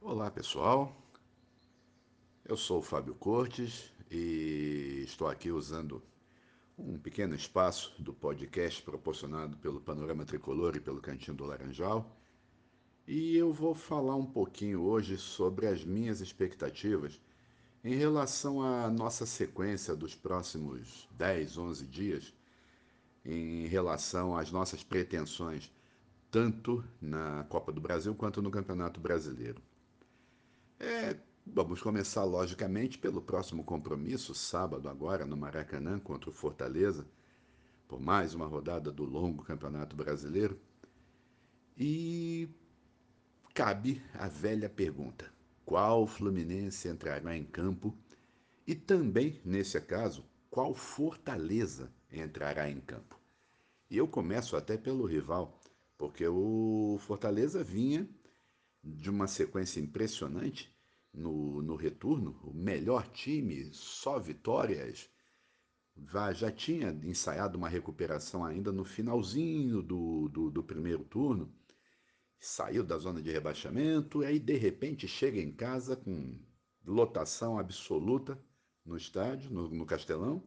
Olá pessoal, eu sou o Fábio Cortes e estou aqui usando um pequeno espaço do podcast proporcionado pelo Panorama Tricolor e pelo Cantinho do Laranjal e eu vou falar um pouquinho hoje sobre as minhas expectativas em relação à nossa sequência dos próximos 10, 11 dias, em relação às nossas pretensões, tanto na Copa do Brasil quanto no Campeonato Brasileiro. É, vamos começar, logicamente, pelo próximo compromisso, sábado agora, no Maracanã, contra o Fortaleza, por mais uma rodada do longo Campeonato Brasileiro. E cabe a velha pergunta: qual Fluminense entrará em campo? E também, nesse caso, qual Fortaleza entrará em campo? E eu começo até pelo rival, porque o Fortaleza vinha de uma sequência impressionante no, no retorno, o melhor time, só vitórias. Já tinha ensaiado uma recuperação ainda no finalzinho do, do, do primeiro turno, saiu da zona de rebaixamento, e aí de repente chega em casa com lotação absoluta no estádio, no, no Castelão,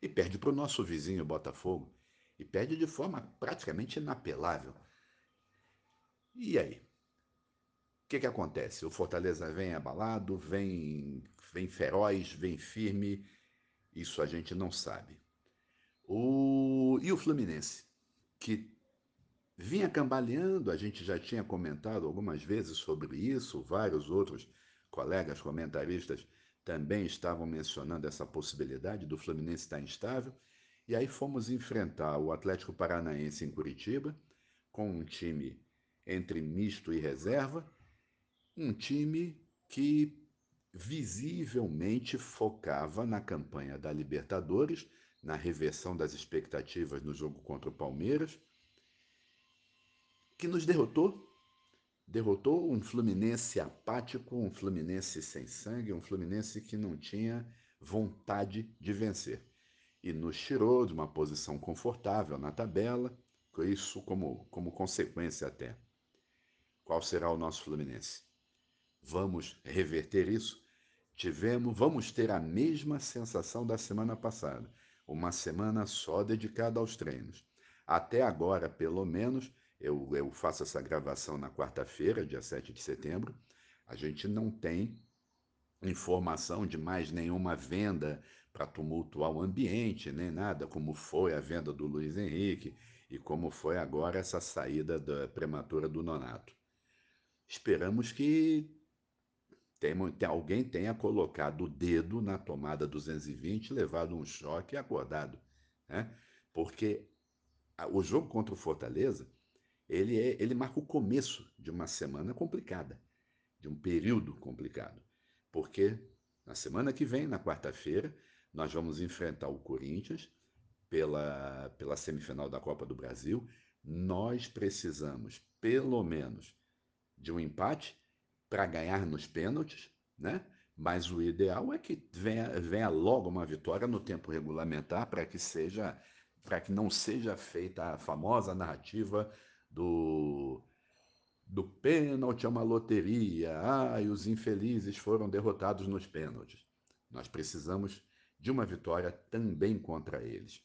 e perde para o nosso vizinho Botafogo. E perde de forma praticamente inapelável. E aí? O que, que acontece? O Fortaleza vem abalado, vem, vem feroz, vem firme, isso a gente não sabe. O... E o Fluminense, que vinha cambaleando, a gente já tinha comentado algumas vezes sobre isso, vários outros colegas comentaristas também estavam mencionando essa possibilidade do Fluminense estar instável. E aí fomos enfrentar o Atlético Paranaense em Curitiba, com um time entre misto e reserva, um time que visivelmente focava na campanha da Libertadores, na reversão das expectativas no jogo contra o Palmeiras, que nos derrotou. Derrotou um Fluminense apático, um Fluminense sem sangue, um Fluminense que não tinha vontade de vencer. E nos tirou de uma posição confortável na tabela, isso como, como consequência até. Qual será o nosso Fluminense? Vamos reverter isso? Tivemos, vamos ter a mesma sensação da semana passada, uma semana só dedicada aos treinos. Até agora, pelo menos, eu, eu faço essa gravação na quarta-feira, dia 7 de setembro, a gente não tem informação de mais nenhuma venda para tumultuar o ambiente, nem nada, como foi a venda do Luiz Henrique e como foi agora essa saída da prematura do Nonato. Esperamos que tem, tem, alguém tenha colocado o dedo na tomada 220, levado um choque e acordado. Né? Porque o jogo contra o Fortaleza, ele, é, ele marca o começo de uma semana complicada, de um período complicado. Porque na semana que vem, na quarta-feira, nós vamos enfrentar o Corinthians pela, pela semifinal da Copa do Brasil. Nós precisamos, pelo menos, de um empate para ganhar nos pênaltis, né? Mas o ideal é que venha, venha logo uma vitória no tempo regulamentar para que seja para que não seja feita a famosa narrativa do do pênalti é uma loteria, ah, e os infelizes foram derrotados nos pênaltis. Nós precisamos de uma vitória também contra eles.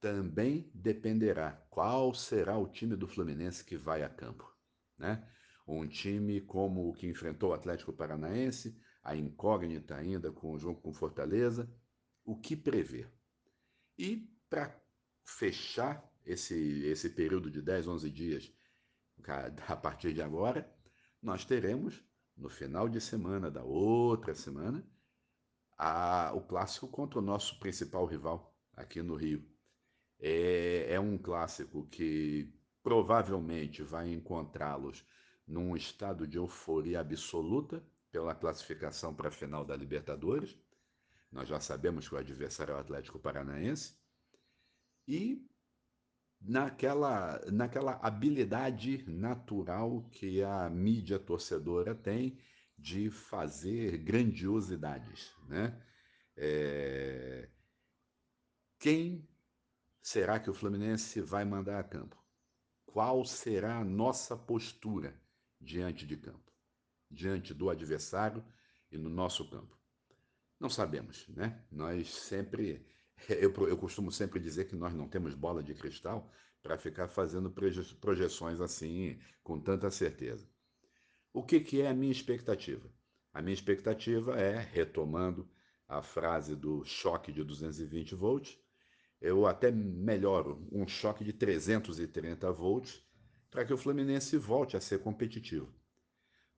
Também dependerá qual será o time do Fluminense que vai a campo, né? Um time como o que enfrentou o Atlético Paranaense, a incógnita ainda com o jogo com Fortaleza, o que prever? E para fechar esse, esse período de 10, 11 dias, a partir de agora, nós teremos, no final de semana da outra semana, a, o clássico contra o nosso principal rival aqui no Rio. É, é um clássico que provavelmente vai encontrá-los num estado de euforia absoluta pela classificação para a final da Libertadores. Nós já sabemos que o adversário é o Atlético Paranaense. E naquela, naquela habilidade natural que a mídia torcedora tem de fazer grandiosidades. Né? É... Quem será que o Fluminense vai mandar a campo? Qual será a nossa postura? Diante de campo, diante do adversário e no nosso campo? Não sabemos, né? Nós sempre, eu, eu costumo sempre dizer que nós não temos bola de cristal para ficar fazendo projeções assim com tanta certeza. O que, que é a minha expectativa? A minha expectativa é, retomando a frase do choque de 220 volts, eu até melhoro um choque de 330 volts para que o Fluminense volte a ser competitivo.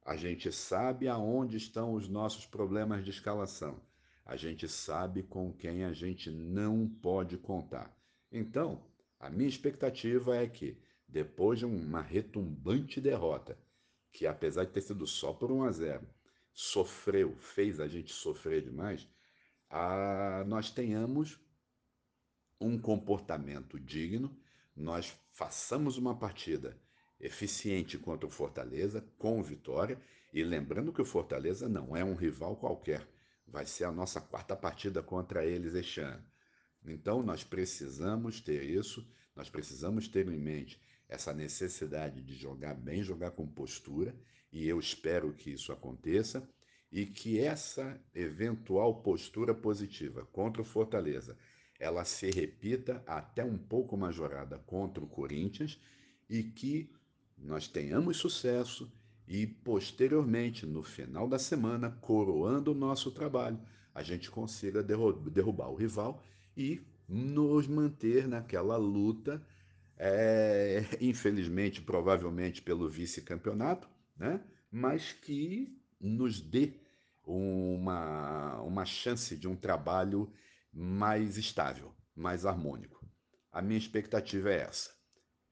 A gente sabe aonde estão os nossos problemas de escalação. A gente sabe com quem a gente não pode contar. Então, a minha expectativa é que, depois de uma retumbante derrota, que apesar de ter sido só por 1 a 0, sofreu, fez a gente sofrer demais, a, nós tenhamos um comportamento digno, nós façamos uma partida eficiente contra o Fortaleza, com vitória, e lembrando que o Fortaleza não é um rival qualquer, vai ser a nossa quarta partida contra eles este ano. Então nós precisamos ter isso, nós precisamos ter em mente essa necessidade de jogar bem, jogar com postura, e eu espero que isso aconteça. E que essa eventual postura positiva contra o Fortaleza ela se repita até um pouco majorada contra o Corinthians. E que nós tenhamos sucesso e posteriormente, no final da semana, coroando o nosso trabalho, a gente consiga derrubar o rival e nos manter naquela luta, é, infelizmente, provavelmente pelo vice-campeonato, né? mas que nos dê uma, uma chance de um trabalho mais estável, mais harmônico. A minha expectativa é essa.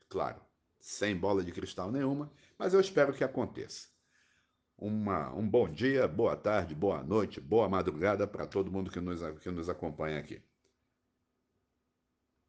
Claro, sem bola de cristal nenhuma, mas eu espero que aconteça. Uma, um bom dia, boa tarde, boa noite, boa madrugada para todo mundo que nos, que nos acompanha aqui.